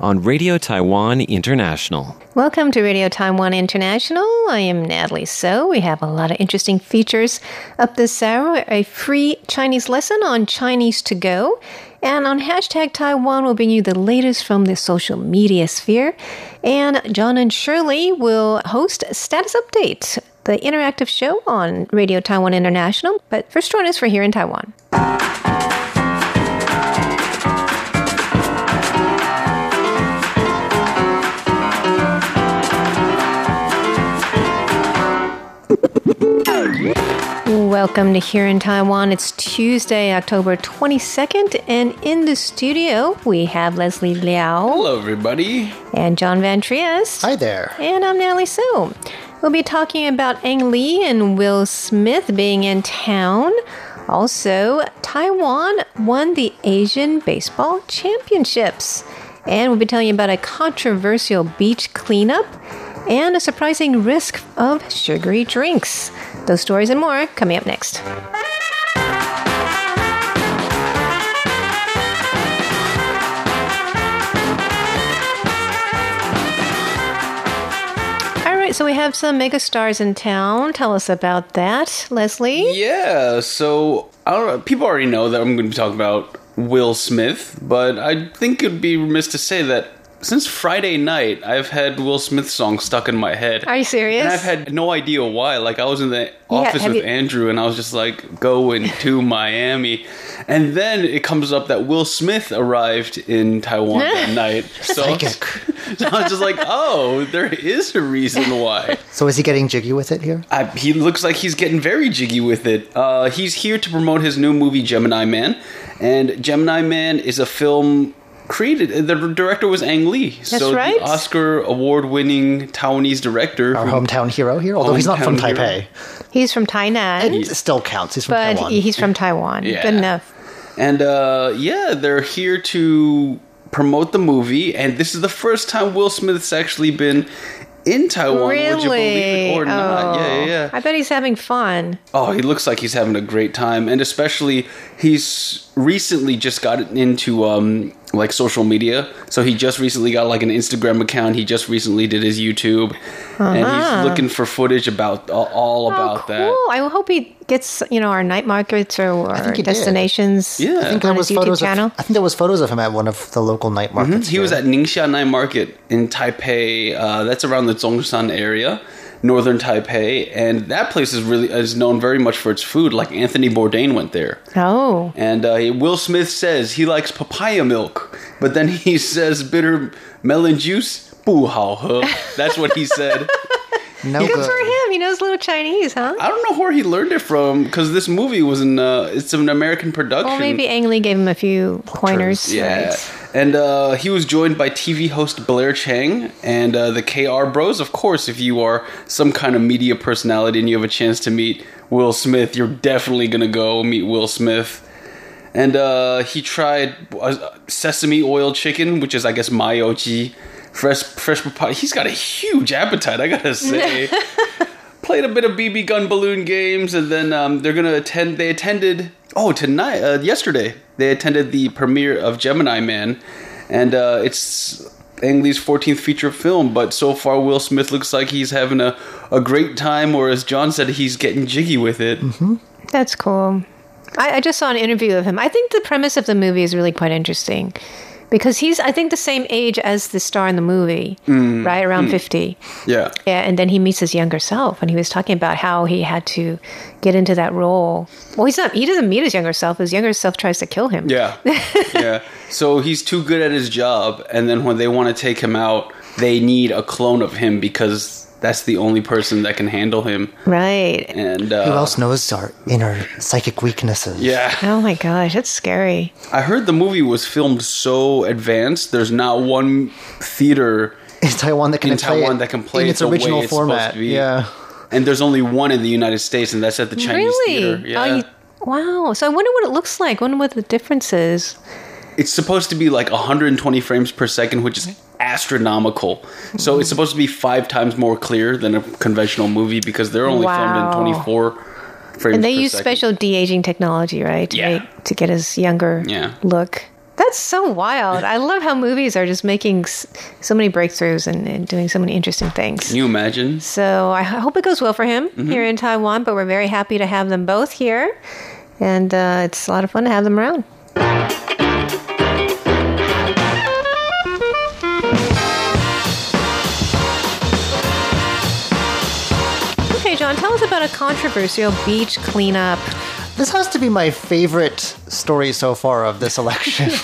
on Radio Taiwan International. Welcome to Radio Taiwan International. I am Natalie So. We have a lot of interesting features up this hour. A free Chinese lesson on Chinese to go. And on hashtag Taiwan, we'll bring you the latest from the social media sphere. And John and Shirley will host Status Update, the interactive show on Radio Taiwan International. But first, join us for here in Taiwan. Welcome to Here in Taiwan. It's Tuesday, October 22nd, and in the studio we have Leslie Liao. Hello, everybody. And John Van Trieste. Hi there. And I'm Natalie Su. We'll be talking about Ang Lee and Will Smith being in town. Also, Taiwan won the Asian Baseball Championships. And we'll be telling you about a controversial beach cleanup and a surprising risk of sugary drinks. Those stories and more coming up next. All right, so we have some megastars in town. Tell us about that, Leslie. Yeah, so I don't know. People already know that I'm going to be talking about Will Smith, but I think it'd be remiss to say that since Friday night, I've had Will Smith songs stuck in my head. Are you serious? And I've had no idea why. Like I was in the office have with you- Andrew, and I was just like, "Going to Miami," and then it comes up that Will Smith arrived in Taiwan that night. So, Psychic. so I was just like, "Oh, there is a reason why." So is he getting jiggy with it here? I, he looks like he's getting very jiggy with it. Uh, he's here to promote his new movie Gemini Man, and Gemini Man is a film created. The director was Ang Lee, so right. the Oscar award-winning Taiwanese director. Our hometown hero here, although he's not from Hometown Taipei. hero. He's from Tainan, It still counts. He's from but Taiwan. he's from Taiwan. Yeah. Good enough. And uh, yeah, they're here to promote the movie, and this is the first time Will Smith's actually been in Taiwan. Would you believe Really? it or not? Yeah, yeah, Oh. yeah. I bet he's having fun. Oh, he looks like he's having a great time, and especially he's recently just got into um like social media. So he just recently got like an Instagram account. He just recently did his YouTube, and he's looking for footage about all, all about oh, cool. that. I hope he gets, you know, our night markets or, or think he did. destinations Yeah. I think there was photos. channel. Of, I think there was photos of him at one of the local night markets. He was at Ningxia Night Market in Taipei. Uh, that's around the Zhongshan area, northern Taipei, and that place is really is known very much for its food. Like Anthony Bourdain went there. Oh. And uh, Will Smith says he likes papaya milk, but then he says bitter melon juice. 不好喝. That's what he said. no Good good. for him. Knows a little Chinese, huh? I don't know where he learned it from because this movie was in uh, it's an American production. Well, maybe Ang Lee gave him a few pointers. Yeah. right? And uh, he was joined by TV host Blair Chang and uh, the KR Bros. Of course, if you are some kind of media personality and you have a chance to meet Will Smith, you're definitely going to go meet Will Smith. And uh, he tried uh, sesame oil chicken, which is, I guess, mayoji. Fresh, fresh papaya. He's got a huge appetite, I gotta say. Played a bit of BB gun balloon games, and then um, they're gonna attend. They attended. Oh, tonight, uh, yesterday, they attended the premiere of Gemini Man, and uh, it's Ang Lee's 14th feature film. But so far, Will Smith looks like he's having a, a great time, or as John said, he's getting jiggy with it. That's cool. I, I just saw an interview of him. I think the premise of the movie is really quite interesting because he's, I think, the same age as the star in the movie, Mm. right around 50. Yeah. Yeah, and then he meets his younger self, and he was talking about how he had to get into that role. Well, he's not. He doesn't meet his younger self. His younger self tries to kill him. Yeah. yeah. So he's too good at his job, and then when they want to take him out, they need a clone of him because that's the only person that can handle him. Right. And uh, Who else knows our inner psychic weaknesses? Yeah. Oh my gosh, that's scary. I heard the movie was filmed so advanced. There's not one theater In Taiwan that can in play Taiwan it that can play in it its original it's supposed format. to. Yeah. and there's only one in the United States, and that's at the Chinese really? theater. Yeah. Oh, Wow. So I wonder what it looks like. I wonder what the difference is. It's supposed to be like 120 frames per second, which is astronomical. So it's supposed to be five times more clear than a conventional movie because they're only Wow. filmed in 24 frames. And they use second. special de aging technology, right? To Yeah. make, to get his younger Yeah. look. That's so wild. I love how movies are just making so many breakthroughs and, and doing so many interesting things. Can you imagine? So I hope it goes well for him Mm-hmm. here in Taiwan, but we're very happy to have them both here. And uh, it's a lot of fun to have them around. John, tell us about a controversial beach cleanup. This has to be my favorite story so far of this election.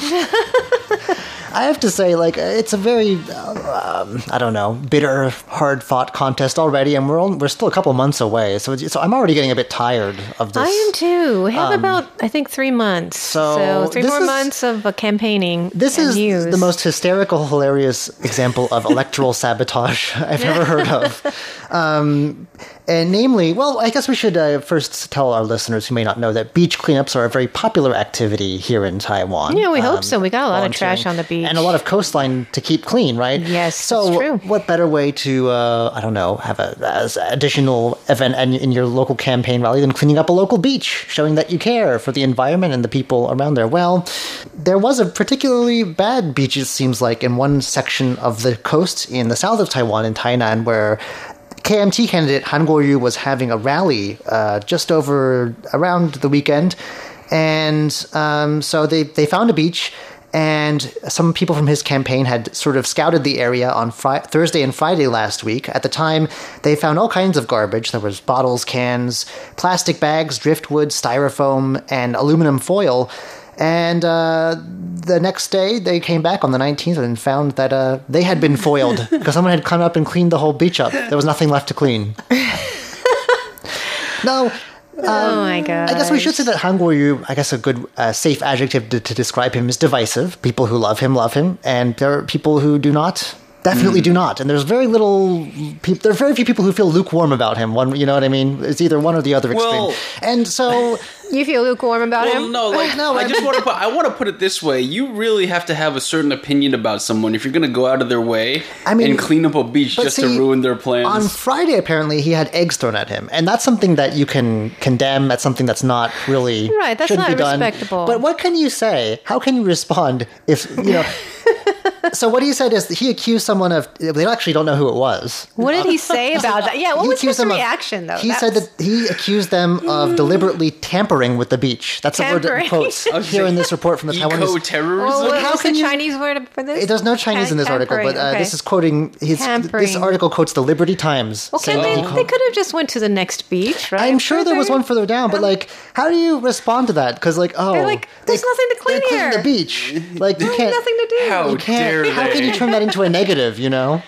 I have to say, like, it's a very, uh, um, I don't know, bitter, hard-fought contest already, and we're only, we're still a couple months away. So, it's, so I'm already getting a bit tired of this. I am too. We have about, I think, three months. so three more is- months of uh, campaigning. This is news. the most hysterical, hilarious example of electoral sabotage I've ever heard of. Um, and namely, well, I guess we should uh, first tell our listeners who may not know that beach cleanups are a very popular activity here in Taiwan. Yeah, we hope Um, so. We got a lot of trash on the beach. And a lot of coastline to keep clean, right? Yes, So, that's true. what better way to, uh, I don't know, have a as additional event in, in your local campaign rally than cleaning up a local beach, showing that you care for the environment and the people around there? Well, there was a particularly bad beach, it seems like, in one section of the coast in the south of Taiwan, in Tainan, where KMT candidate Han Kuo-yu was having a rally uh, just over around the weekend, and um, so they they found a beach. And some people from his campaign had sort of scouted the area on Thursday and Friday last week. At the time, they found all kinds of garbage. There was bottles, cans, plastic bags, driftwood, styrofoam, and aluminum foil. And uh, the next day, they came back on the 19th and found that uh, they had been foiled because someone had come up and cleaned the whole beach up. There was nothing left to clean. no, oh my god! I guess we should say that Han Guoyu, I guess a good, uh, safe adjective to, to describe him is divisive. People who love him love him, and there are people who do not. Definitely mm. do not. And there's very little. Peop- there are very few people who feel lukewarm about him. One, you know what I mean? It's either one or the other extreme. Well- and so, You feel lukewarm about Well, him? no, like No, I I just want to put. I want to put it this way: you really have to have a certain opinion about someone if you're going to go out of their way I mean, and clean up a beach just see, to ruin their plans. on Friday, apparently, he had eggs thrown at him, and that's something that you can condemn. That's something that's not really Right, that's shouldn't not be done. respectable. But what can you say? How can you respond if you know? so what he said is that he accused someone of. They actually don't know who it was. what did he say about that? Yeah, what He was accused his them of- reaction though? He That's- said that he accused them of deliberately tampering with the beach. That's a word that Tampering. he quotes was here in this report from the Taiwanese. Eco-terrorism. Well, what how can the you- Chinese word for this? There's no Chinese in this article, but uh, Tampering, this is quoting his. This article quotes the Liberty Times. Okay, saying that they, he they could have just went to the next beach, right? I'm sure there was one further down, but like, how do you respond to that? Because like, oh, They're like, "There's nothing to clean they're here." the beach. Like, you can't. Nothing to do. How you can't. How can you turn that into a negative? You know.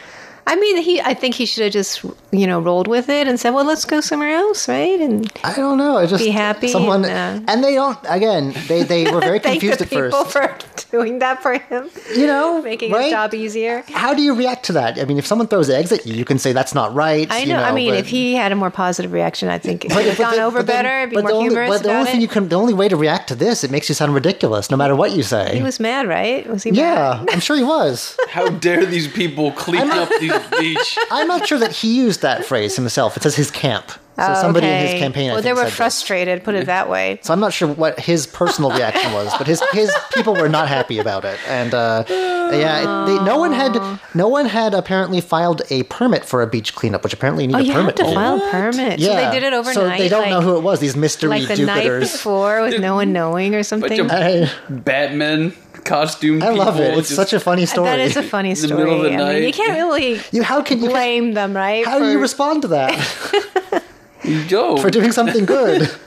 I mean, he. I think he should have just, you know, rolled with it and said, "Well, let's go somewhere else," right? And I don't know. I just Be happy Someone and, uh, and they don't. Again, they they were very thank confused the at people first. for doing that for him, You know, making right? his job easier. How do you react to that? I mean, if someone throws eggs at you, you can say that's not right. I you know. I mean, but- if he had a more positive reaction, I think it but- would have gone then- over but then- better. Be but more the only, humorous but the about only thing it. you can, the only way to react to this, it makes you sound ridiculous, no matter what you say. he was mad, right? Was he? yeah, Mad? I'm sure he was. How dare these people clean up these beach? I'm not sure that he used that phrase himself. It says his camp. So Oh, somebody in his campaign. I Well, they were said this. frustrated. Put it that way. So I'm not sure what his personal reaction was, but his his people were not happy about it, and uh, yeah, it, they, no one had no one had apparently filed a permit for a beach cleanup, which apparently you need Oh, a you permit have to do. file a permit. So they did it overnight. So they don't like, know who it was. These mystery like the night before, with no one knowing or Bunch something. of I, Batman costume. I love it. It's just- such a funny story. That is a funny story. in the middle of story. the I mean, you can't really you, how can you? blame them, right? How do you respond to that Yo, for doing something good?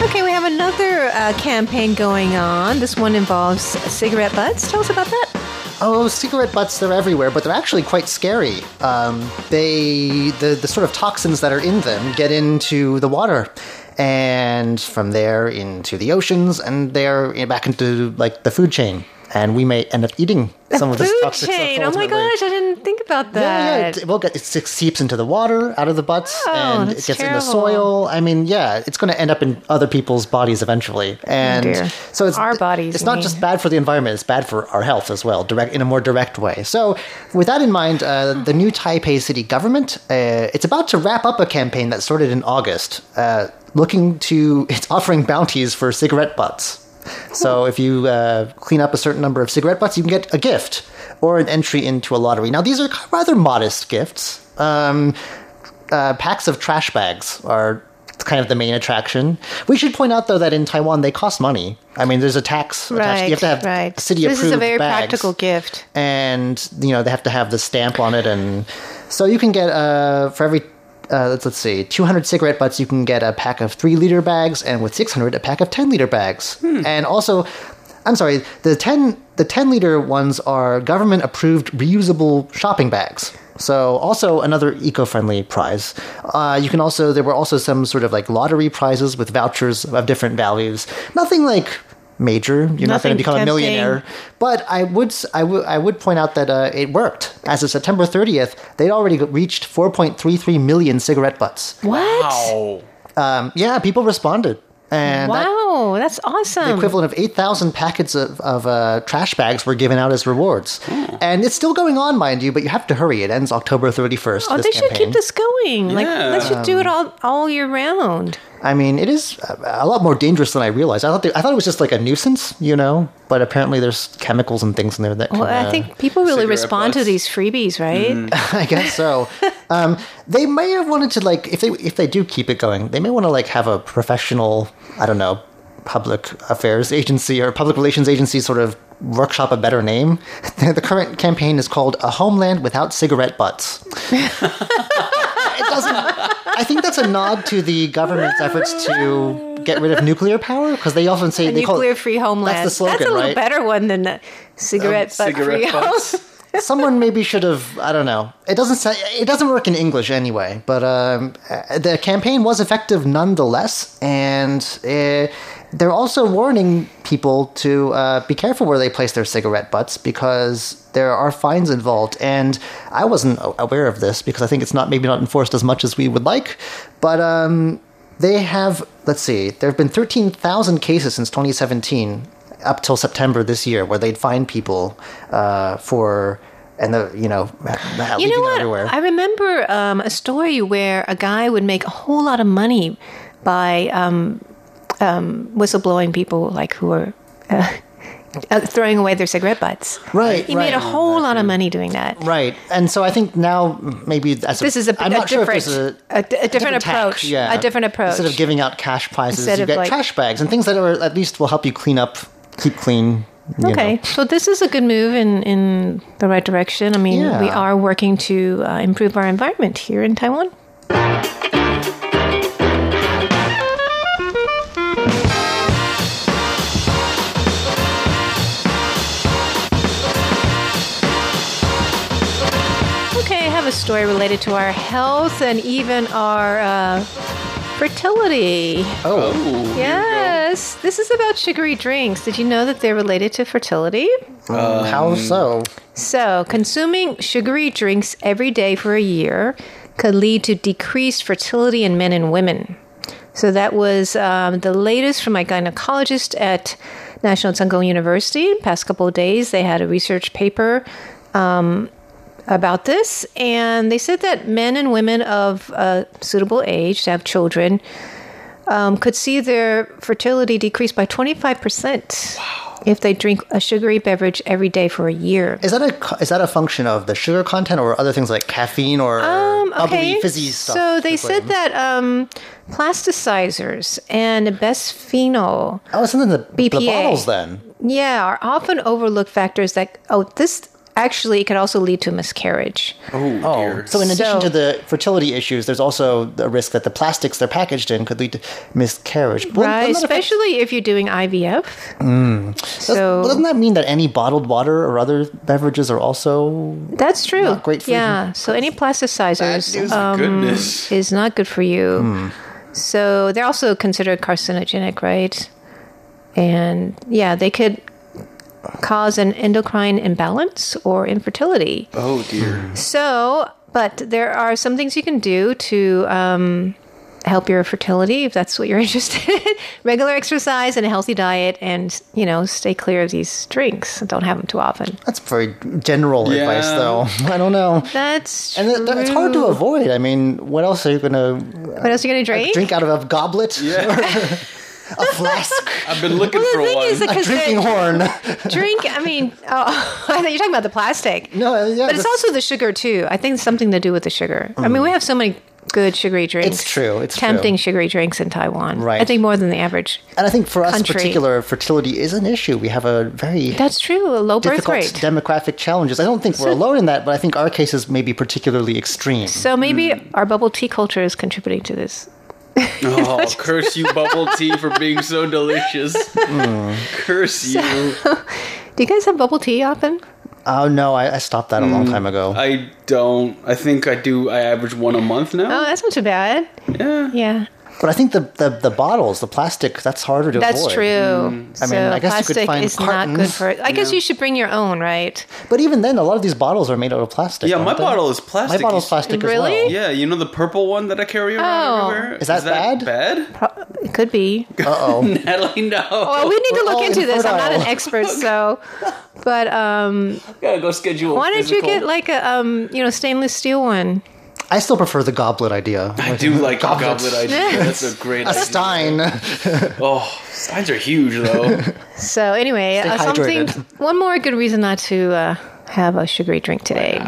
Okay, we have another uh, campaign going on. This one involves cigarette butts. Tell us about that. Oh, cigarette butts, they're everywhere, but they're actually quite scary. Um, they, the, the sort of toxins that are in them get into the water. And from there into the oceans, and they're back into like the food chain. And we may end up eating some of this toxic chain. stuff. Oh my gosh, I didn't think about that. Yeah, yeah, it, well, it seeps into the water out of the butts, Oh, and it gets in the soil. I mean, yeah, it's going to end up in other people's bodies eventually, and Oh, so it's Our bodies, It's not mean. just bad for the environment; it's bad for our health as well, direct in a more direct way. So, with that in mind, uh, the new Taipei city government uh, it's about to wrap up a campaign that started in August, uh, looking to it's offering bounties for cigarette butts. So if you uh, clean up a certain number of cigarette butts, you can get a gift or an entry into a lottery. Now these are rather modest gifts. Um, uh, packs of trash bags are kind of the main attraction. We should point out though that in Taiwan they cost money. I mean, there's a tax attached. Right, You have to have right. city This is a very bags practical gift. and you know they have to have the stamp on it and so you can get uh for every uh, let's, let's see 200 cigarette butts you can get a pack of 3 liter bags and with 600 a pack of 10 liter bags. And also i'm sorry the 10 the 10 liter ones are government approved reusable shopping bags. So also another eco-friendly prize. Uh, you can also there were also some sort of like lottery prizes with vouchers of different values. Nothing like major you're not going to become a tempting. millionaire but I would s- I would I would point out that uh, it worked. As of September 30th, they'd already reached 4.33 million cigarette butts. What? Wow. Um, yeah, people responded, and that, Wow, that's awesome. the equivalent of 8,000 packets of, of uh, trash bags were given out as rewards. And it's still going on, mind you, but you have to hurry. It ends October 31st. oh, this they should keep this going. Like, Yeah. let's just do it all all year round. I mean, it is a, a lot more dangerous than I realized. I thought they, I thought it was just like a nuisance, you know. But apparently, there's chemicals and things in there that. Well, I uh, think people really cigarette respond to these freebies, right? I guess so. um, they may have wanted to like if they if they do keep it going, they may want to like have a professional, I don't know, public affairs agency or public relations agency sort of workshop a better name. the current campaign is called "A Homeland Without Cigarette Butts." it doesn't. I think that's a nod to the government's efforts to get rid of nuclear power because they often say A they call it- nuclear-free homeland. That's the slogan, a little right? better one than a cigarette butt free Cigarette butts. someone maybe should have i don't know it doesn't say it doesn't work in english anyway but um, uh, the campaign was effective nonetheless and uh, they're also warning people to uh, be careful where they place their cigarette butts because there are fines involved and i wasn't aware of this because i think it's not maybe not enforced as much as we would like but um, they have let's see there have been 13000 cases since 2017 up till September this year, where they'd find people uh, for and the you know You know what? everywhere. I remember um, a story where a guy would make a whole lot of money by um, um, whistleblowing people like who were uh, uh, throwing away their cigarette butts. Right, He made a right. whole lot of money doing that. right, and so I think now maybe as This is a, I'm a not sure if different, a, a, a different approach. yeah. A different approach. Instead of giving out cash prizes, Instead you get like- trash bags and things that are at least will help you clean up, keep clean. Okay, know. so this is a good move in, in the right direction. I mean, Yeah. we are working to uh, improve our environment here in Taiwan. Story related to our health and even our uh, fertility. Oh, Yes, this is about sugary drinks. Did you know that they're related to fertility? um, how so? So, consuming sugary drinks every day for a year could lead to decreased fertility in men and women. So, that was um, the latest from my gynecologist at National Tsinghua University. Past couple of days, they had a research paper um, about this, and they said that men and women of uh, suitable age to have children um, could see their fertility decrease by 25% if they drink a sugary beverage every day for a year. Is that a is that a function of the sugar content or other things like caffeine or Um, bubbly fizzy stuff? so they said that um, plasticizers and bisphenol, oh, it's in the, the bottles then. yeah, are often overlooked factors that oh, this actually it could also lead to miscarriage. Oh, Oh, dear. so in addition So- to the fertility issues, there's also the risk that the plastics they're packaged in could lead to miscarriage. Well, Right, doesn't that affect- especially if you're doing IVF. does- So well, doesn't that mean that any bottled water or other beverages are also? That's true. Not great for you. yeah. So any plasticizers That is um, goodness. is not good for you. Hmm. So they're also considered carcinogenic, right? And yeah, they could cause an endocrine imbalance or infertility. Oh dear. So, but there are some things you can do to um, help your fertility if that's what you're interested in. Regular exercise and a healthy diet, and you know, stay clear of these drinks. Don't have them too often. That's very general Yeah. advice, though. I don't know. That's And it, it's hard to avoid. I mean, what else are you going to What else are you gonna drink? drink out of a goblet? Yeah. A flask? I've been looking Well, for the thing one. is that- a 'Cause drinking horn? drink. I mean, oh, I thought you're talking about the plastic. No, uh, yeah, but it's also the sugar too. I think it's something to do with the sugar. I mean, we mm. have so many good sugary drinks. It's true, it's tempting true. sugary drinks in Taiwan. Right. I think more than the average. And I think for us, Country. particular fertility is an issue. We have a very That's true. A low birth rate. demographic challenges. I don't think we're alone in that, but I think our cases may be particularly extreme. so maybe hmm. our bubble tea culture is contributing to this. Oh, curse you, bubble tea, for being so delicious. Mm. Curse you. Do you guys have bubble tea often? Oh no, I, I stopped that a long mm. time ago. I don't. I think I do. I average one a month now. Oh, that's not too bad. Yeah. Yeah, but I think the, the, the bottles, the plastic, that's harder to avoid. that's avoid. true. Mm. I mean, so I guess you could plastic find is not good cartons, for. I guess you should bring your own, right? But even then, a lot of these bottles are made out of plastic. Yeah, my they? bottle is plastic. My bottle's plastic Really? as well. Yeah, you know the purple one that I carry around Oh. everywhere. Is that bad? Bad? Pro- It could be. Uh oh. Natalie, no. Well, we need to We're look all into this. I'm not an expert, so. But um, gotta go schedule. a why don't you get like a um, you know stainless steel one? I still prefer the goblet idea. I do like a Goblets. goblet idea. That's a great A idea. stein. Oh, steins are huge though. So anyway, Stay uh, something. hydrated. One more good reason not to uh, have a sugary drink today.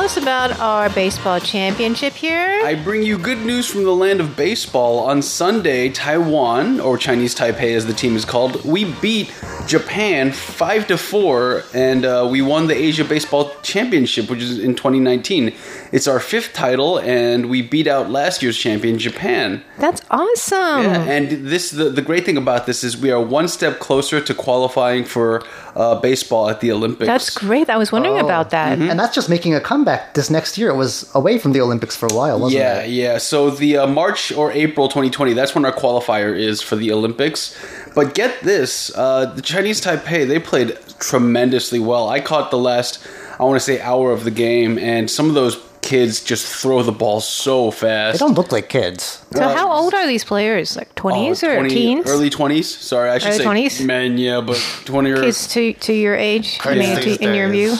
Tell us about our baseball championship here. I bring you good news from the land of baseball. On Sunday, Taiwan, or Chinese Taipei as the team is called, we beat Japan 5 to 4 and uh, we won the Asia Baseball Championship, which is in 2019. It's our fifth title and we beat out last year's champion, Japan. That's awesome. Yeah, and this the, the great thing about this is we are one step closer to qualifying for uh, baseball at the Olympics. That's great. I was wondering Oh. about that. Mm-hmm. and that's just making a comeback this next year. It was away from the Olympics for a while, wasn't yeah, it? yeah. Yeah. So the uh, March or April 2020, that's when our qualifier is for the Olympics. But get this, uh, the Chinese Taipei, they played tremendously well. I caught the last, I want to say, hour of the game, and some of those kids just throw the ball so fast. They don't look like kids. So, how um, old are these players? Like uh, Oh, 20s or 20 teens? Early 20s. Sorry, I should Early say 20s? men, yeah, but 20 or Kids to, to your age? I mean, to, in your view?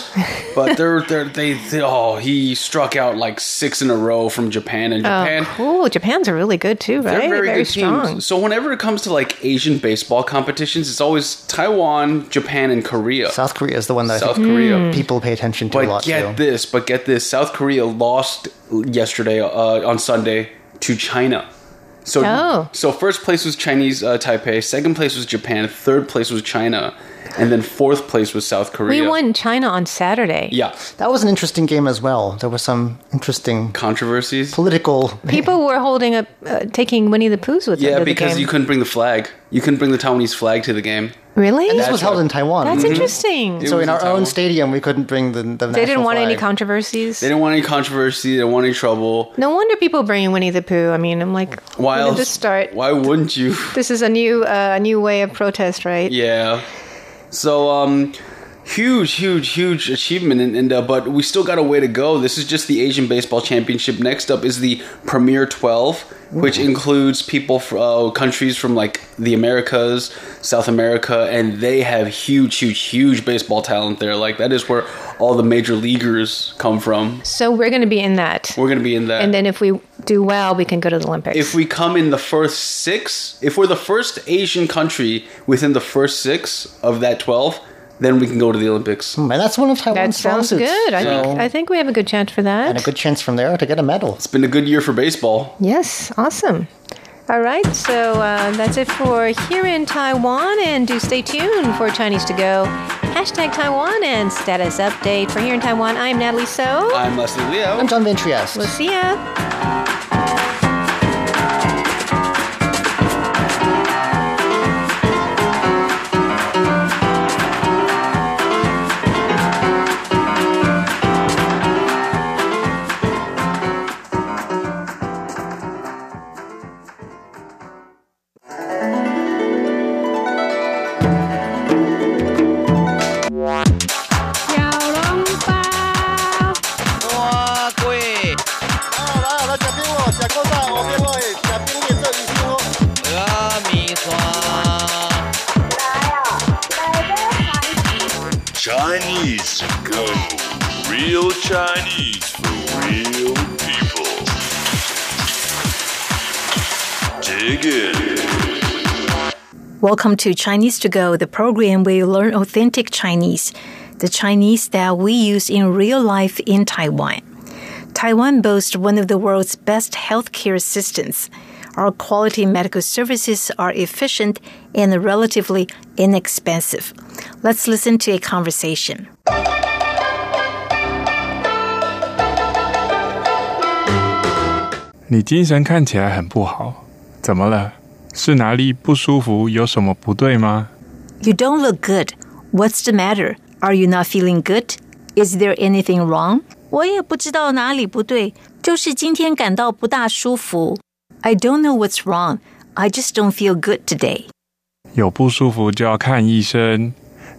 but they're, they're they, they oh he struck out like six in a row from Japan and oh, Japan Oh, cool. Japan's are really good too, right? They're very, good strong. teams. So whenever it comes to like Asian baseball competitions, it's always Taiwan, Japan, and Korea. South Korea is the one that I South think Korea. Hmm. people pay attention to a lot get too. this, but get this. South Korea lost yesterday uh, on Sunday to China. So, Oh. so first place was Chinese uh, Taipei, second place was Japan, third place was China, and then fourth place was South Korea. We won China on Saturday. Yeah, That was an interesting game as well. There were some interesting controversies. political. People were holding up, uh, taking Winnie the Poohs with them Yeah, because game. you couldn't bring the flag. You couldn't bring the Taiwanese flag to the game. Really? And This That's, was held in Taiwan. That's interesting. So in in our Taiwan. own stadium, we couldn't bring the, the they didn't want any controversies. They didn't want any controversy. They didn't want any trouble. no wonder people bring Winnie the Pooh. I mean, I'm like, Why when else? this start? Why wouldn't you? This is a new, uh, a new way of protest, right? Yeah. So um huge huge huge achievement and, and uh, but we still got a way to go. This is just the Asian Baseball Championship. Next up is the Premier 12, which includes people from uh, countries from like the Americas, South America, and they have huge huge huge baseball talent there. Like that is where all the major leaguers come from. So we're going to be in that. We're going to be in that. And then if we do well, we can go to the Olympics. if we come in the first six, if we're the first Asian country within the first six of that 12, then we can go to the Olympics. And that's one of that Taiwan's strong sounds suits. good. I So- think I think we have a good chance for that. and a good chance from there to get a medal. It's been a good year for baseball. Yes, awesome. All right, so uh, that's it for here in Taiwan, and do stay tuned for Chinese to go. Hashtag Taiwan and status update for here in Taiwan. I'm Natalie So. I'm Leslie Liao. I'm John Van Trieste. We'll see ya. Real Chinese for real people. Dig in. Welcome to Chinese to Go, the program where you learn authentic Chinese, the Chinese that we use in real life in Taiwan. Taiwan boasts one of the world's best healthcare systems Our quality medical services are efficient and relatively inexpensive. Let's listen to a conversation. 你精神看起来很不好，怎么了？是哪里不舒服？有什么不对吗？ You don't look good. What's the matter? Are you not feeling good? Is there anything wrong? 我也不知道哪里不对，就是今天感到不大舒服。 I don't know what's wrong. I just don't feel good today. 有不舒服就要看医生。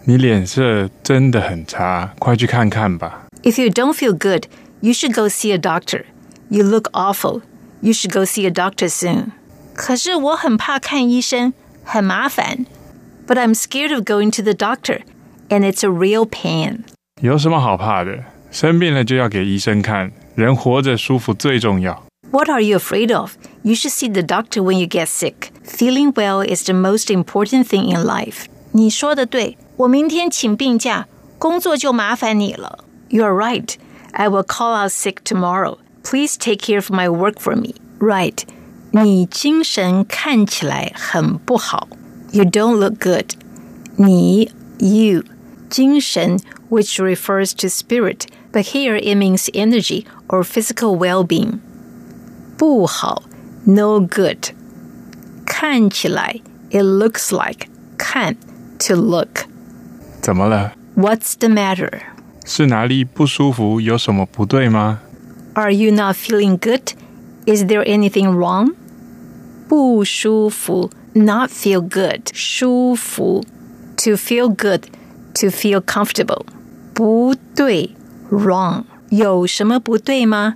你脸色真的很差，快去看看吧。 If you don't feel good, you should go see a doctor. You look awful. You should go see a doctor soon. 可是我很怕看医生，很麻烦。But I'm scared of going to the doctor, and it's a real pain. 有什么好怕的？生病了就要给医生看。人活着舒服最重要。 What are you afraid of? You should see the doctor when you get sick. Feeling well is the most important thing in life. 你说的对，我明天请病假，工作就麻烦你了。You're right. I will call out sick tomorrow. Please take care of my work for me. Right. 你精神看起来很不好。You don't look good. 你 you 精神 which refers to spirit, but here it means energy or physical well-being. 不好 no good. 看起来 it looks like 看 to look. 怎么了？ What's the matter? 是哪里不舒服？有什么不对吗？ Are you not feeling good? Is there anything wrong? 不舒服 not feel good. 舒服 to feel good, to feel comfortable. 不对 wrong. 有什么不对吗?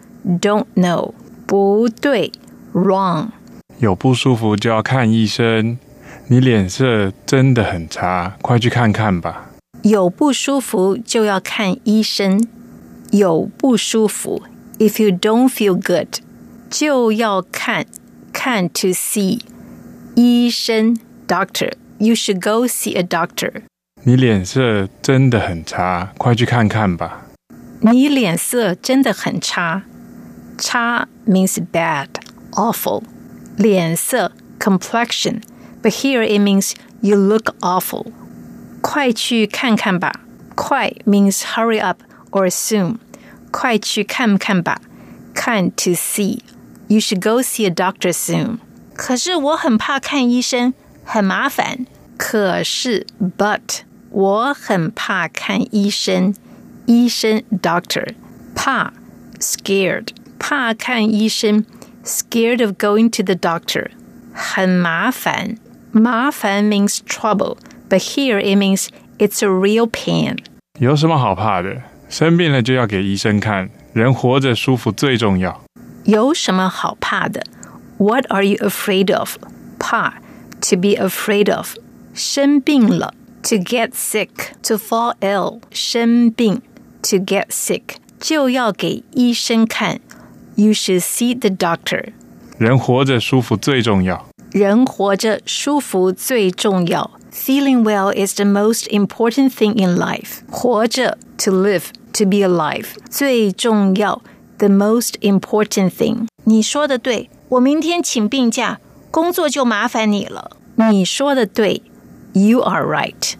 don't know 不对 wrong 有不舒服就要看医生。你脸色真的很差，快去看看吧。有不舒服就要看医生。有不舒服，if you don't feel good，就要看看 to see 医生 doctor。You should go see a doctor。你脸色真的很差，快去看看吧。你脸色真的很差。 差 means bad, awful. 脸色 complexion, but here it means you look awful. 快去看看吧。快 means hurry up or soon. 快去看看吧。看 to see. You should go see a doctor soon. 可是我很怕看医生，很麻烦。可是 but 我很怕看医生。医生 doctor 怕 scared 怕看医生 scared of going to the doctor 很麻烦麻烦 means trouble but here it means it's a real pain 有什么好怕的？生病了就要给医生看。人活着舒服最重要。有什么好怕的 What are you afraid of 怕 to be afraid of 生病了 to get sick to fall ill 生病 to get sick 就要给医生看 You should see the doctor 人活着舒服最重要。人活着舒服最重要。Feeling well is the most important thing in life. 活着 to live, to be alive 最重要 the most important thing. 你说的对，我明天请病假，工作就麻烦你了。你说的对，You are right.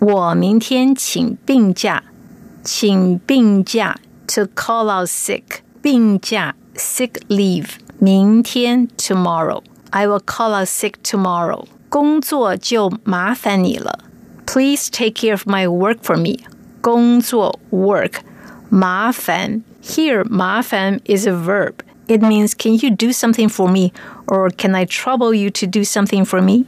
我明天请病假，请病假 to call out sick， 病假 sick leave。明天 tomorrow。I will call out sick tomorrow. 工作就麻烦你了。Please take care of my work for me. 工作 work 麻烦. Here, 麻烦 is a verb. It means can you do something for me or can I trouble you to do something for me?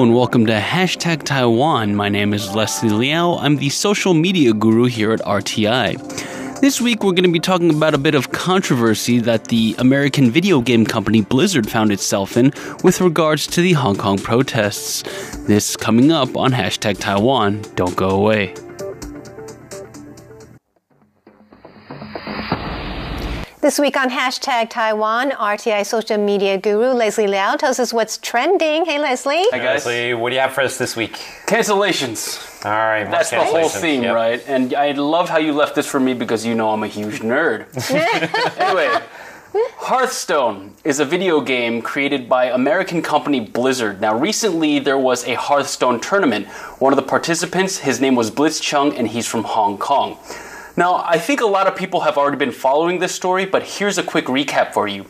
And welcome to Hashtag Taiwan. My name is Leslie Liao. I'm the social media guru here at RTI. This week we're going to be talking about a bit of controversy that the American video game company Blizzard found itself in with regards to the Hong Kong protests. This coming up on Hashtag Taiwan. Don't go away. This week on hashtag Taiwan, RTI social media guru Leslie Liao tells us what's trending. Hey, Leslie. Hi guys. Leslie, what do you have for us this week? Cancellations. All right, That's the whole theme, Yep. right? And I love how you left this for me because you know I'm a huge nerd. anyway, Hearthstone is a video game created by American company Blizzard. Now, recently there was a Hearthstone tournament. One of the participants, his name was Blitz Chung, and he's from Hong Kong. Now, I think a lot of people have already been following this story, but here's a quick recap for you.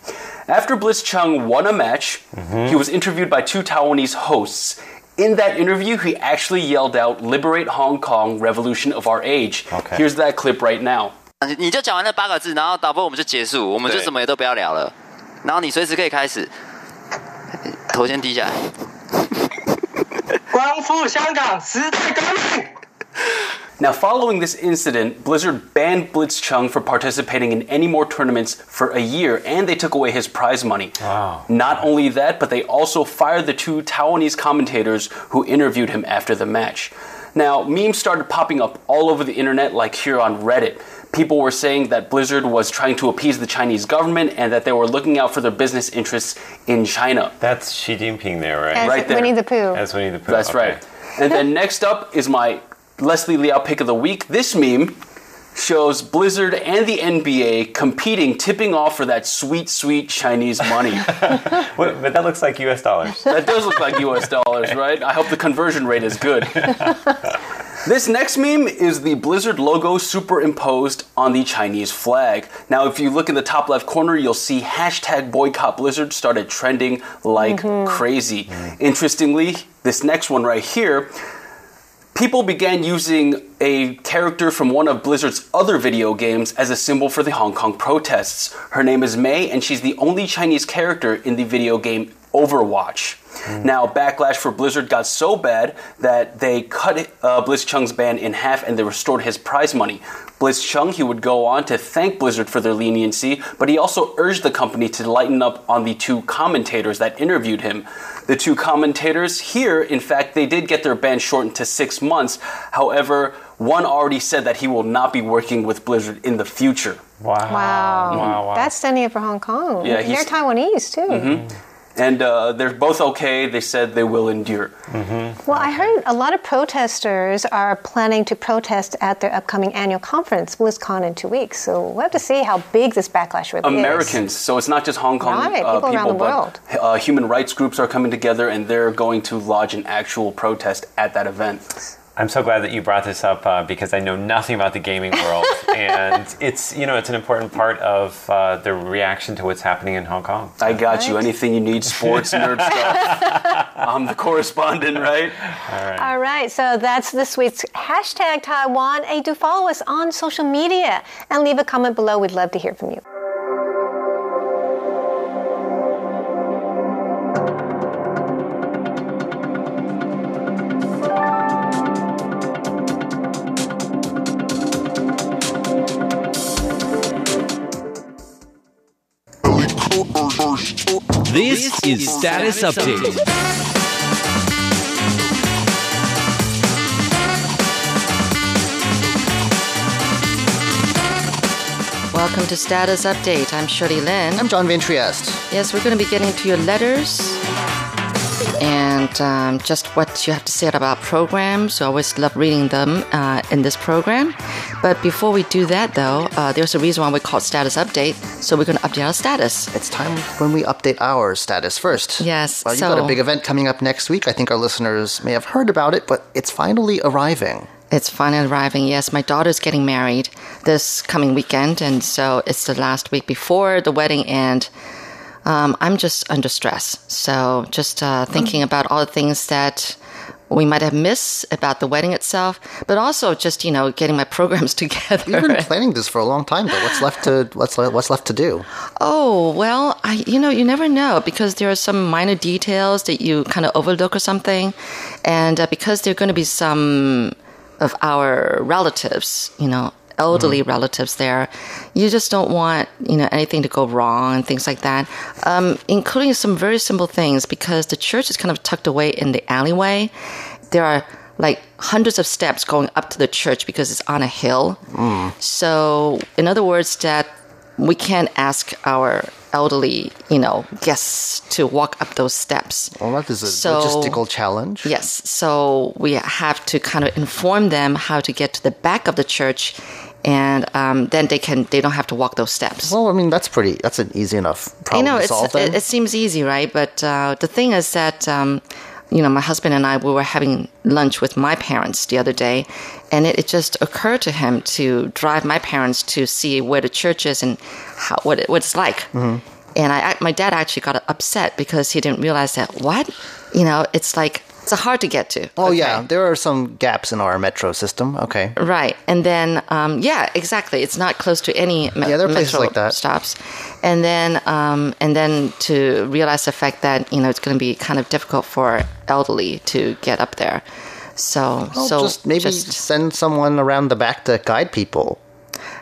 After Blitz Chung won a match, mm-hmm. he was interviewed by two Taiwanese hosts. In that interview, he actually yelled out, Liberate Hong Kong, Revolution of Our Age. Okay. Here's that clip right now. 你就讲完那八个字，然后导播我们就结束，我们就什么也都不要聊了，然后你随时可以开始，头先低下来，光复香港，时代革命。Now, following this incident, Blizzard banned Blitz Chung for participating in any more tournaments for a year, and they took away his prize money. Wow. Not only that, but they also fired the two Taiwanese commentators who interviewed him after the match. Now, memes started popping up all over the internet, like here on Reddit. People were saying that Blizzard was trying to appease the Chinese government and that they were looking out for their business interests in China. That's Xi Jinping there, right? As Right there. Winnie the Pooh. That's Winnie the Pooh. That's okay. right. And then next up is my Leslie Liao pick of the week. This meme shows Blizzard and the NBA competing, tipping off for that sweet, sweet Chinese money. Wait, but that looks like U.S. dollars. that does look like US dollars, right? I hope the conversion rate is good. This next meme is the Blizzard logo superimposed on the Chinese flag. Now, if you look in the top left corner, you'll see hashtag boycott Blizzard started trending like mm-hmm. crazy. Mm. Interestingly, this next one right here, people began using a character from one of Blizzard's other video games as a symbol for the Hong Kong protests. Her name is Mei, and she's the only Chinese character in the video game Overwatch. Now, backlash for Blizzard got so bad that they cut uh, Blitz Chung's ban in half and they restored his prize money. Blitz Chung, he would go on to thank Blizzard for their leniency, but he also urged the company to lighten up on the two commentators that interviewed him. The two commentators here, in fact, they did get their ban shortened to six months. However, one already said that he will not be working with Blizzard in the future. Wow. Wow. Wow, wow. That's standing up for Hong Kong. Yeah, They're he's- Taiwanese, too. And uh, they're both okay. They said they will endure. Well, I heard a lot of protesters are planning to protest at their upcoming annual conference, BlizzCon, in two weeks. So we'll have to see how big this backlash really is. Americans, so it's not just Hong Kong Right, uh, people around the but uh, human rights groups are coming together and they're going to lodge an actual protest at that event. I'm so glad that you brought this up uh, because I know nothing about the gaming world, and it's you know it's an important part of uh, the reaction to what's happening in Hong Kong. I got you. Anything you need, sports, nerd stuff. I'm the correspondent, right? All right, so that's this week's hashtag Taiwan. Hey, do follow us on social media and leave a comment below. We'd love to hear from you. Is Status Update. Welcome to Status Update. I'm Shirley Lin. I'm John Van Trieste. Yes, we're going to be getting to your letters. and um, just what you have to say about programs. I always love reading them uh, in this program. But before we do that, though, uh, there's a reason why we call it status update. So we're going to update our status. It's time when we update our status first. Yes, Well, you've got a big event coming up next week. I think our listeners may have heard about it, but it's finally arriving. It's finally arriving. Yes, my daughter's getting married this coming weekend, and so it's the last week before the wedding, and um, I'm just under stress. So just uh, thinking about all the things that we might have missed about the wedding itself, but also just you know getting my programs together. You've been planning this for a long time, though. What's left to what's le- what's left to do? Oh, well, I you know, you never know because there are some minor details that you kind of overlook or something. And uh, because there are going to be some of our relatives, you know, elderly relatives there, you just don't want, you know, anything to go wrong and things like that. Um, including some very simple things because the church is kind of tucked away in the alleyway. There are like hundreds of steps going up to the church because it's on a hill. So, in other words, that we can't ask our elderly, you know, guests to walk up those steps. Well, that is a So- logistical challenge. Yes, so we have to kind of inform them how to get to the back of the church, and um, then they can they don't have to walk those steps. Well, I mean, that's pretty. That's an easy enough I problem know to solve. It, it seems easy, right? But uh, the thing is that um, you know my husband and I we were having lunch with my parents the other day, and it, it just occurred to him to drive my parents to see where the church is and how what it, what it's like. Mm-hmm. And I, my dad actually got upset because he didn't realize that what you know it's like it's hard to get to. oh Okay. yeah, there are some gaps in our metro system. Okay. Right, and then um, yeah, exactly. It's not close to any me- Yeah, there are places like that. stops, and then um, and then to realize the fact that you know it's going to be kind of difficult for elderly to get up there. So Well, so just maybe just- send someone around the back to guide people.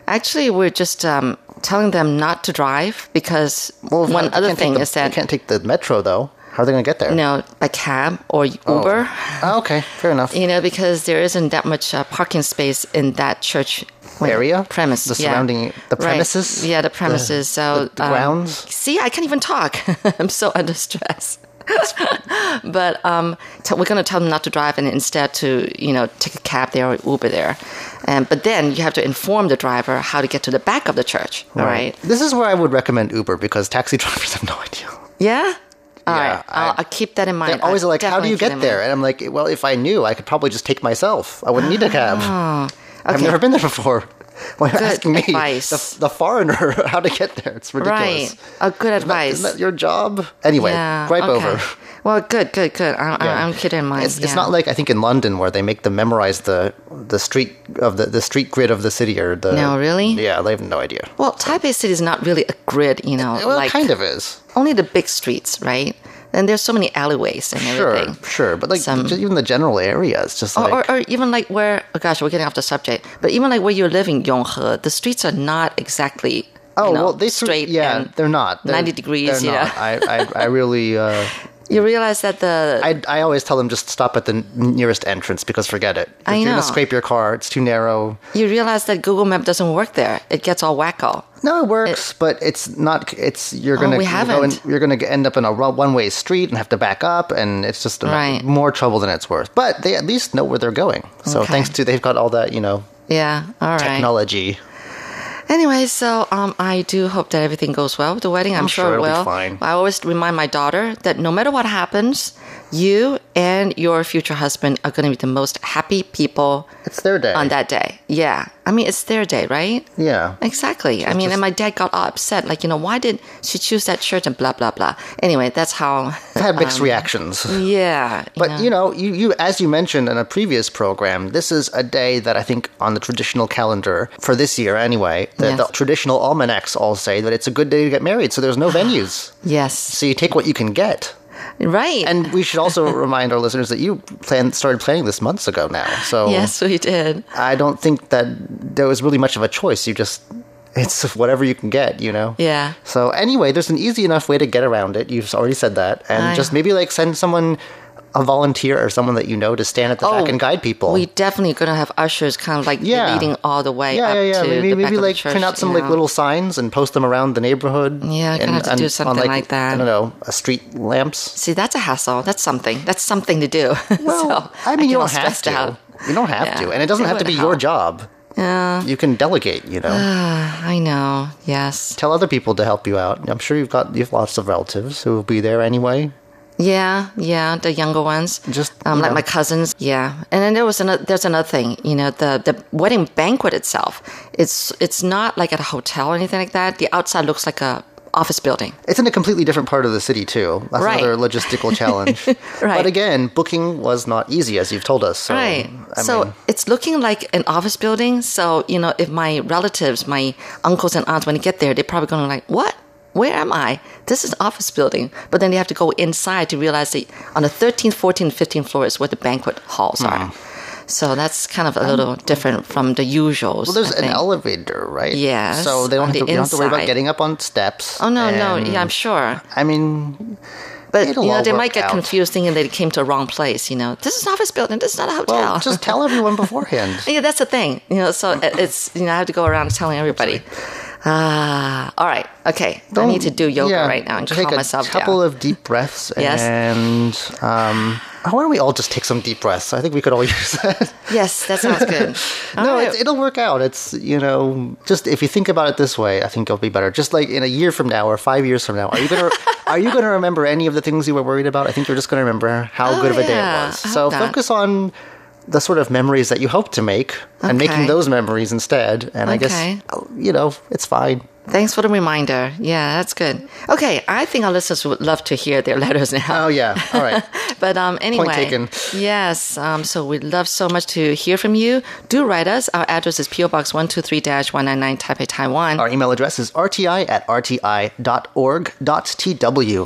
actually we're just um, telling them not to drive because Well, one they other thing the- is that they can't take the metro though. How are they going to get there? you know by cab or Uber. Oh, okay, fair enough. You know, because there isn't that much uh, parking space in that church Area? premise, The yeah. surrounding- the Right. premises? Yeah, the premises. so the- the um, grounds? See, I can't even talk. I'm so under stress. but um, t- we're going to tell them not to drive and instead to you know take a cab there or Uber there. And but then you have to inform the driver how to get to the back of the church. All right. This is where I would recommend Uber because taxi drivers have no idea. Yeah. All Yeah, right. I'll, I- I'll keep that in mind. They're always I'll like, "How do you get there?" And I'm like, "Well, if I knew, I could probably just take myself. I wouldn't need a cab. I've never been there before." Why are Good asking me, the, the foreigner, how to get there? It's ridiculous. Right. A good Isn't advice. Isn't that your job? Anyway, Yeah, gripe okay. over. Well, good, good, good. I, I, Yeah. I'm kidding in mind. It's, it's not like I think in London where they make them memorize the the street of the, the street grid of the city or the. No, really? Yeah, they have no idea. Well, Taipei City is not really a grid, you know. Well, like it kind of is. only the big streets, right? And there's so many alleyways and Sure, everything. sure, sure. but like Some- just even the general areas, just Or, like or, or even like where, oh gosh, we're getting off the subject. But even like where you're living, Yonghe, the streets are not exactly oh you know, well they straight. yeah they're not They're- 90 degrees, they're you know. not. I, I I really uh, You realize that the I I always tell them just stop at the nearest entrance because forget it. If I you're know. gonna scrape your car, it's too narrow. you realize that Google Map doesn't work there. It gets all wacko. No, it works, but it's not. It's you're Oh, gonna we you're, going, haven't. you're gonna end up in a one way street and have to back up, and it's just Right. more trouble than it's worth. But they at least know where they're going. So Okay. thanks to they've got all that you know Yeah, all right. technology. Anyway, so um, I do hope that everything goes well with the wedding. I'm, I'm sure, sure it will. fine. I always remind my daughter that no matter what happens, you and your future husband are going to be the most happy people It's their day. on that day. Yeah. I mean, it's their day, right? Yeah. Exactly. I mean, and my dad got all upset, like, you know, why did she choose that church and blah, blah, blah. Anyway, that's how. I had mixed um, reactions. Yeah. But you know, you, you as you mentioned in a previous program, this is a day that I think on the traditional calendar for this year anyway, the, Yes. the traditional almanacs all say that it's a good day to get married. So there's no venues. Yes. So you take what you can get. Right. And we should also remind our listeners that you plan started planning this months ago now. So yes, we did. I don't think that there was really much of a choice. You just it's whatever you can get, you know. Yeah. So anyway, there's an easy enough way to get around it. You've already said that, and I- just maybe like send someone a volunteer or someone that you know to stand at the back oh, and guide people. Oh, We definitely gonna have ushers kind of like Yeah. leading all the way yeah, up yeah, yeah. to Maybe, maybe like church, print out some like know. little signs and post them around the neighborhood. Yeah, and- have to do and on, something like that. I don't know, a street lamps. See, that's a hassle. That's something. That's something to do. Well, so, I mean, you don't have to. out. You don't have Yeah, to, and it doesn't it have to be your job. Yeah, You can delegate. You know, I know. Yes. tell other people to help you out. I'm sure you've got you have lots of relatives who will be there anyway. Yeah, yeah, the younger ones. Just, um, like know. my cousins. Yeah, and then there was another. There's another thing. You know, the the wedding banquet itself. It's it's not like at a hotel or anything like that. The outside looks like a office building. It's in a completely different part of the city too. That's Right. another logistical challenge. Right. But again, booking was not easy, as you've told us. So, right. I so mean, it's looking like an office building. So, you know, if my relatives, my uncles and aunts, when they get there, they're probably going to like, what? Where am I? This is an office building. But then they have to go inside to realize that on the 13th, 14th, 15th floor is where the banquet halls are. Uh-huh. So that's kind of a little um, different from the usuals. well, there's an elevator, right? Yes, So they don't, on have to, the you don't have to worry about getting up on steps. Oh, no, no. Yeah, I'm sure. I mean, But, you know, they might get out. confused thinking that they came to a wrong place. You know, this is an office building. This is not a hotel. well, just tell everyone beforehand. Yeah, that's the thing. You know, so it's you know I have to go around telling everybody. Ah, all right, okay. I need to do yoga yeah, right now and calm myself down. take a couple of deep breaths Yes. and um, why don't we all just take some deep breaths? I think we could all use that. yes, that sounds good. No, right. it, it'll work out. It's you know, just if you think about it this way, I think it'll be better. Just like in a year from now or five years from now, are you gonna are you gonna remember any of the things you were worried about? I think you're just gonna remember how Oh, good of a day it was. I So focus on the sort of memories that you hope to make and making those memories instead. And I guess you know it's fine. Thanks for the reminder. Yeah, that's good. Okay, I think our listeners would love to hear their letters now. Oh yeah, all right. But um, anyway, taken. Yes. Um, so we'd love so much to hear from you. Do write us. Our address is PO Box one two three one nine nine Taipei, Taiwan. Our email address is rti at rti.org.tw.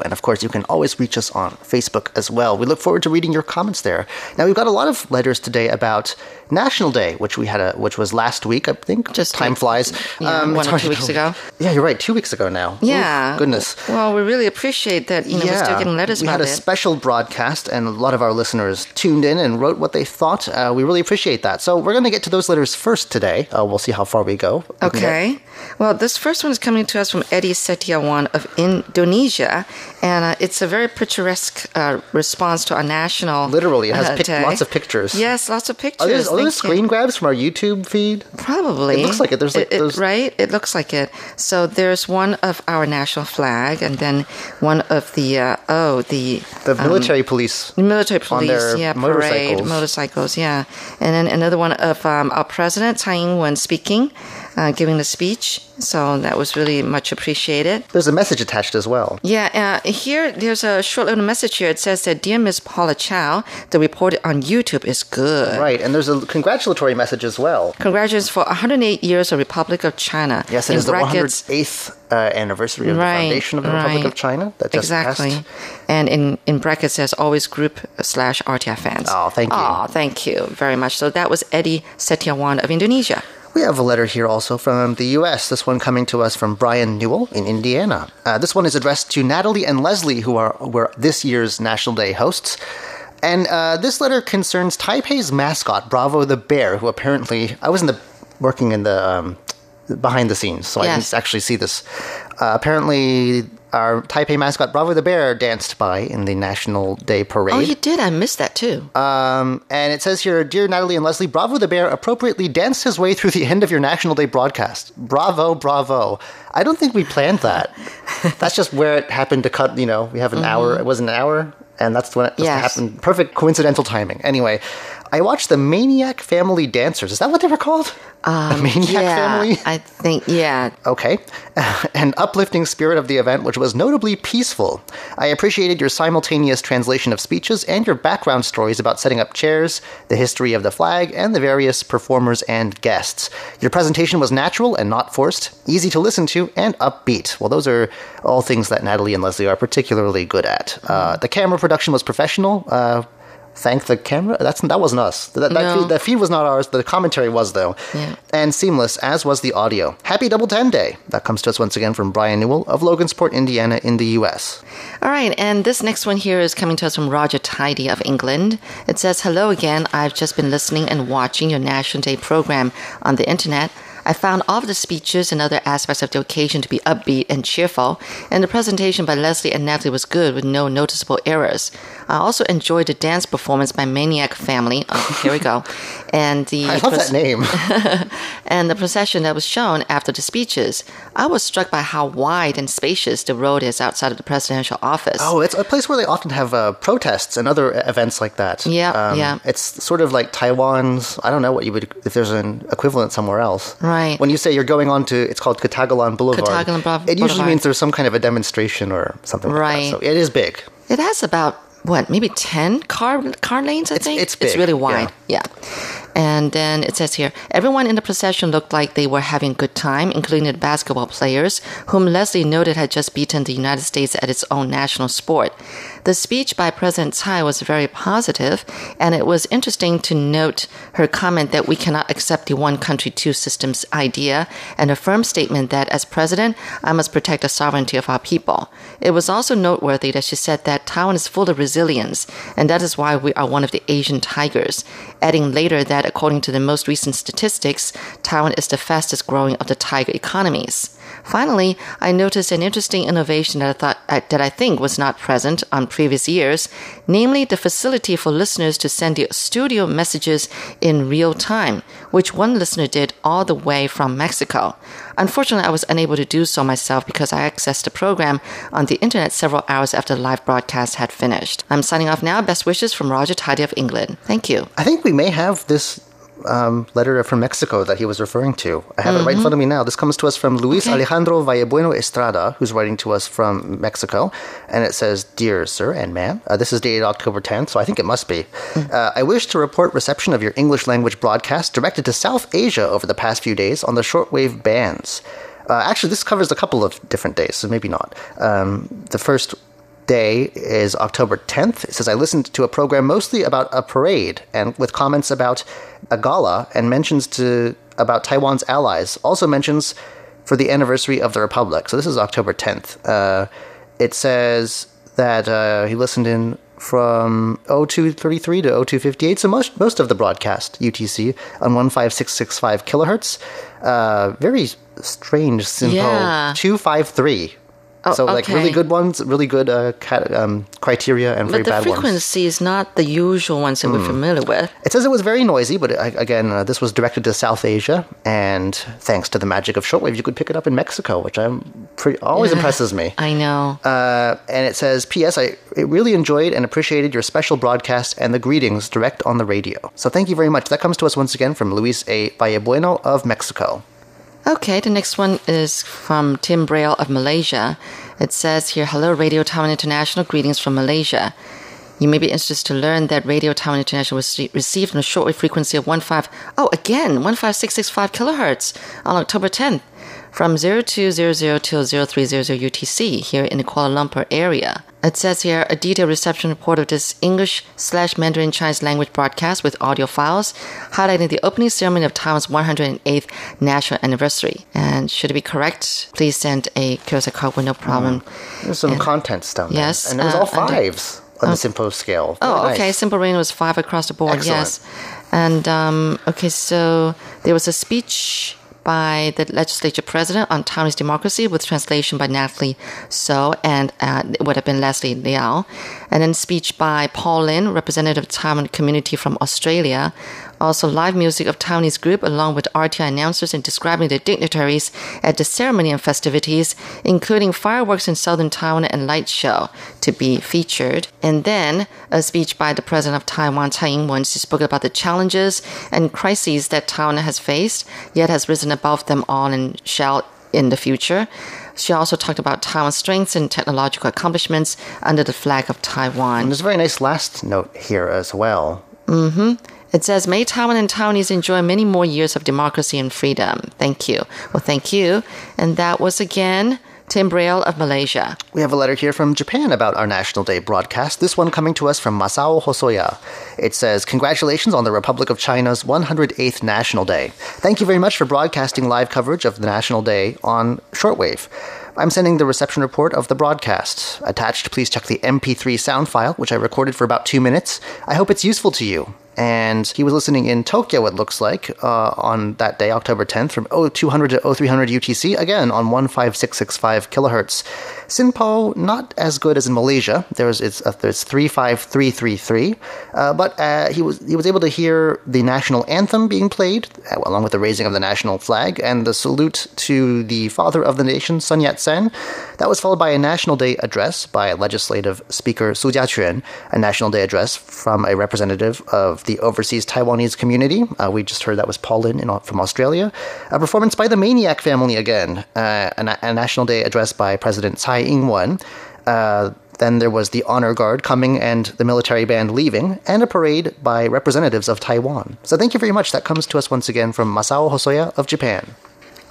And of course, you can always reach us on Facebook as well. We look forward to reading your comments there. Now, we've got a lot of letters today about National Day, which we had a, which was last week, I think. Just time like- flies. yeah, Um, one or two weeks ago. Yeah, you're right. Two weeks ago now. Yeah. Ooh, goodness. Well, we really appreciate that. You know, we're still getting letters we had a it. special broadcast, and a lot of our listeners tuned in and wrote what they thought. Uh, we really appreciate that. So we're going to get to those letters first today. Uh, we'll see how far we go. Okay. Well, this first one is coming to us from Eddie Setiawan of Indonesia, and uh, it's a very picturesque uh, response to our national. Literally, it has uh, pic- lots of pictures. Yes, lots of pictures. Are those, are those Thank screen grabs from our YouTube feed? Probably. It looks like it. There's like It- it- those- right. It looks like it. So there's one of our national flag, and then one of the uh, oh the The military police. military on police, their yeah, motorcycles. parade, motorcycles, yeah, and then another one of um, our president Tsai Ing-wen speaking, uh, giving the speech. So that was really much appreciated. There's a message attached as well. Yeah, uh, here there's a short little message here. It says that, "Dear Miss Paula Chow, the report on YouTube is good. Right, and there's a congratulatory message as well. Congratulations for 108 years of Republic of China. Yes, it is the 108th uh, anniversary of Right, the foundation of the Republic right. of China that just exactly. passed. And in, in brackets says always group slash RTI fans. Oh, thank you. Oh, thank you very much. So that was Eddie Setiawan of Indonesia. We have a letter here also from the U.S. This one coming to us from Brian Newell in Indiana. Uh, this one is addressed to Natalie and Leslie, who are were this year's National Day hosts. And uh, this letter concerns Taipei's mascot, Bravo the Bear, who apparently I wasn't the, working in the um, behind the scenes, so I didn't actually see this. Uh, apparently, our Taipei mascot, Bravo the Bear, danced by in the National Day parade. Oh, you did. I missed that too. Um, and it says here, Dear Natalie and Leslie, Bravo the Bear appropriately danced his way through the end of your National Day broadcast. Bravo, bravo. I don't think we planned that. that's just where it happened to cut, you know, we have an hour, it was an hour, and that's when it just Yes. happened. Perfect coincidental timing. Anyway, I watched the Maniac Family Dancers. Is that what they were called? the Maniac Um, yeah, Family? I think, yeah. Okay. An uplifting spirit of the event, which was notably peaceful. I appreciated your simultaneous translation of speeches and your background stories about setting up chairs, the history of the flag, and the various performers and guests. Your presentation was natural and not forced, easy to listen to, and upbeat. Well, those are all things that Natalie and Leslie are particularly good at. Uh, the camera production was professional. Uh, Thank the camera. That's that wasn't us. That, that, No. feed, that feed was not ours. The commentary was though, Yeah. and seamless as was the audio. Happy Double Ten Day. That comes to us once again from Brian Newell of Logansport, Indiana, in the U.S. All right, and this next one here is coming to us from Roger Tidy of England. It says, Hello again. I've just been listening and watching your National Day program on the internet. I found all of the speeches and other aspects of the occasion to be upbeat and cheerful, and the presentation by Leslie and Natalie was good with no noticeable errors. I also enjoyed the dance performance by Maniac Family. Oh, here we go. And the I love that name. and the procession that was shown after the speeches. I was struck by how wide and spacious the road is outside of the presidential office. Oh, it's a place where they often have uh, protests and other events like that. Yeah, yeah. It's sort of like Taiwan's. I don't know what you would if there's an equivalent somewhere else. Right. When you say you're going on to, it's called Ketagalan Boulevard. Ketagalan Boulevard. It usually means there's some kind of a demonstration or something. Like Right. that. So it is big. It has about what, maybe ten car car lanes. I It's- think it's It's really wide. Yeah. And then it says here, everyone in the procession looked like they were having a good time, including the basketball players, whom Leslie noted had just beaten the United States at its own national sport. The speech by President Tsai was very positive, and it was interesting to note her comment that we cannot accept the one country, two systems idea, and a firm statement that as president, I must protect the sovereignty of our people. It was also noteworthy that she said that Taiwan is full of resilience, and that is why we are one of the Asian tigers, adding later that according to the most recent statistics, Taiwan is the fastest growing of the tiger economies. Finally, I noticed an interesting innovation that I thought uh, that I think was not present on previous years, namely the facility for listeners to send the studio messages in real time, which one listener did all the way from Mexico. Unfortunately, I was unable to do so myself because I accessed the program on the internet several hours after the live broadcast had finished. I'm signing off now. Best wishes from Roger Tidy of England. Thank you. I think we may have this um, letter from Mexico that he was referring to. I have it right in front of me now. This comes to us from Luis Alejandro Vallebueno Estrada, who's writing to us from Mexico. And it says, Dear Sir and Ma'am, uh, this is dated October 10th, so I think it must be. Uh, I wish to report reception of your English language broadcast directed to South Asia over the past few days on the shortwave bands. Uh, actually, this covers a couple of different days, so maybe not. Um, the first day is October 10th. It says, I listened to a program mostly about a parade and with comments about a gala and mentions to about Taiwan's allies. Also mentions for the anniversary of the Republic. So this is October 10th. Uh, it says that uh, he listened in from 0233 to 0258, so most, most of the broadcast, UTC, on 15665 kilohertz. Uh, very strange, simple. Yeah. 253. Oh, so, like, really good ones, really good uh, cat, um, criteria, and very But the bad ones. frequency is not the usual ones that we're familiar with. It says it was very noisy, but uh, again, uh, this was directed to South Asia, and thanks to the magic of shortwave, you could pick it up in Mexico, which I'm pretty, always impresses me. I know. Uh, and it says, P.S. I really enjoyed and appreciated your special broadcast and the greetings direct on the radio. So thank you very much. That comes to us once again from Luis A. Vallebueno of Mexico. Okay, the next one is from Tim Braille of Malaysia. It says here, Hello, Radio Taiwan International. Greetings from Malaysia. You may be interested to learn that Radio Taiwan International was received on a shortwave frequency of 15, oh, again, 15665 kilohertz on October 10th from 0200 till 0300 UTC here in the Kuala Lumpur area. It says here a detailed reception report of this English slash Mandarin Chinese language broadcast with audio files highlighting the opening ceremony of Taiwan's 108th national anniversary. And should it be correct, please send a QSL card with no problem. There's some And- contents down there. Yes, And it was uh, all fives on the SINPO scale. Very Oh, nice. okay. SINPO rain was five across the board. Excellent. Yes. And um, okay, so there was a speech by the legislature president on Taiwanese democracy with translation by Natalie So and uh, it would have been Leslie Liao. And then speech by Paul Lin, representative of Taiwan community from Australia. Also live music of Taiwanese group along with RTI announcers and describing the dignitaries at the ceremony and festivities, including fireworks in southern Taiwan and light show to be featured. And then a speech by the president of Taiwan, Tsai Ing-wen. She spoke about the challenges and crises that Taiwan has faced, yet has risen above them all and shall in the future. She also talked about Taiwan's strengths and technological accomplishments under the flag of And Taiwan. there's a very nice last note here as well. Mm-hmm. It says, May Taiwan and Taiwanese enjoy many more years of democracy and freedom. Thank you. Well, thank you. And that was again Tim Braille of Malaysia. We have a letter here from Japan about our National Day broadcast. This one coming to us from Masao Hosoya. It says, Congratulations on the Republic of China's 108th National Day. Thank you very much for broadcasting live coverage of the National Day on shortwave. I'm sending the reception report of the broadcast. Attached, please check the MP3 sound file, which I recorded for about two minutes. I hope it's useful to you. And he was listening in Tokyo, it looks like, uh, on that day, October 10th, from 0200 to 0300 UTC, again on 15665 kilohertz. Sinpo, not as good as in Malaysia. There's it's uh, there's 35333, uh, but uh, he was he was able to hear the national anthem being played, uh, along with the raising of the national flag and the salute to the father of the nation, Sun Yat-sen. That was followed by a National Day address by Legislative Speaker Su Jia-chyuan, a National Day address from a representative of the overseas Taiwanese community. Uh, we just heard that was Paul Lin in, from Australia. A performance by the Maniac family again. Uh, a, a, National Day address by President Tsai Ing-wen. Uh, then there was the honor guard coming and the military band leaving, and a parade by representatives of Taiwan. So thank you very much. That comes to us once again from Masao Hosoya of Japan.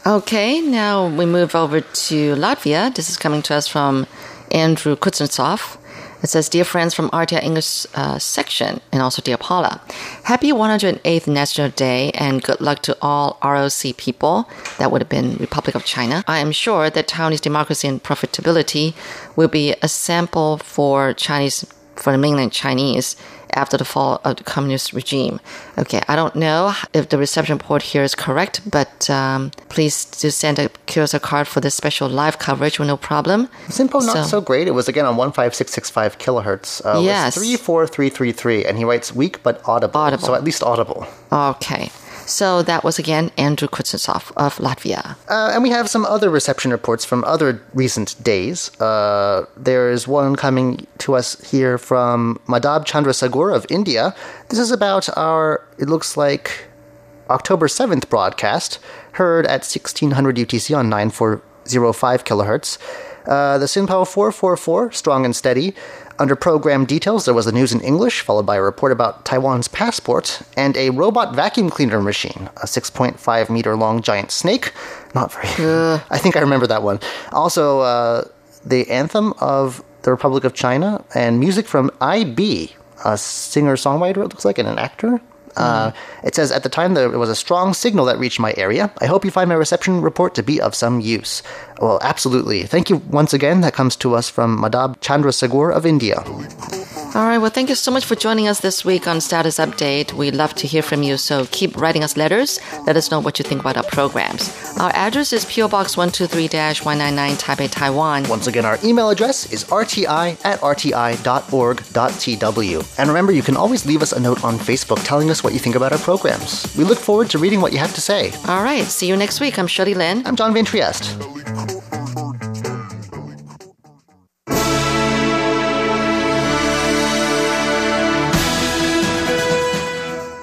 Okay, now we move over to Latvia. This is coming to us from Andrew Kuznetsov. It says, Dear friends from RTI English uh, section, and also Dear Paula, happy 108th National Day and good luck to all ROC people. That would have been Republic of China. I am sure that Taiwanese democracy and profitability will be a sample for Chinese, for the mainland Chinese after the fall of the communist regime. Okay, I don't know if the reception port here is correct, but um, please do send a QSL card for this special live coverage with no problem. SINPO not so, so great. It was again on 15665 kilohertz. Uh, yes. 34333, and he writes weak but audible. Audible. So at least audible. Okay. So that was again Andrew Kuznetsov of Latvia. Uh, and we have some other reception reports from other recent days. Uh, there is one coming to us here from Madhab Chandrasekhar of India. This is about our, it looks like, October 7th broadcast, heard at 1600 UTC on 9405 kilohertz. Uh, the SINPO 444, strong and steady, under program details, there was the news in English, followed by a report about Taiwan's passport and a robot vacuum cleaner machine, a 6.5 meter long giant snake. Not very. Uh. I think I remember that one. Also, uh, the anthem of the Republic of China and music from IB, a singer songwriter, it looks like, and an actor. Uh, it says, At the time, there was a strong signal that reached my area. I hope you find my reception report to be of some use. Well, absolutely. Thank you once again. That comes to us from Madhab Chandrasekhar of India. All right. Well, thank you so much for joining us this week on Status Update. We love to hear from you, so keep writing us letters. Let us know what you think about our programs. Our address is PO Box 123 199 Taipei, Taiwan. Once again, our email address is rti at rti.org.tw. And remember, you can always leave us a note on Facebook telling us what you think about our programs. We look forward to reading what you have to say. All right. See you next week. I'm Shirley Lin. I'm John Van Trieste.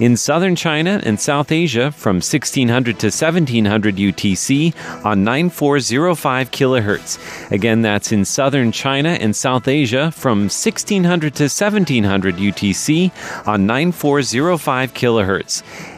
In southern China and South Asia from 1600 to 1700 UTC on 9405 kHz. Again, that's in southern China and South Asia from 1600 to 1700 UTC on 9405 kHz.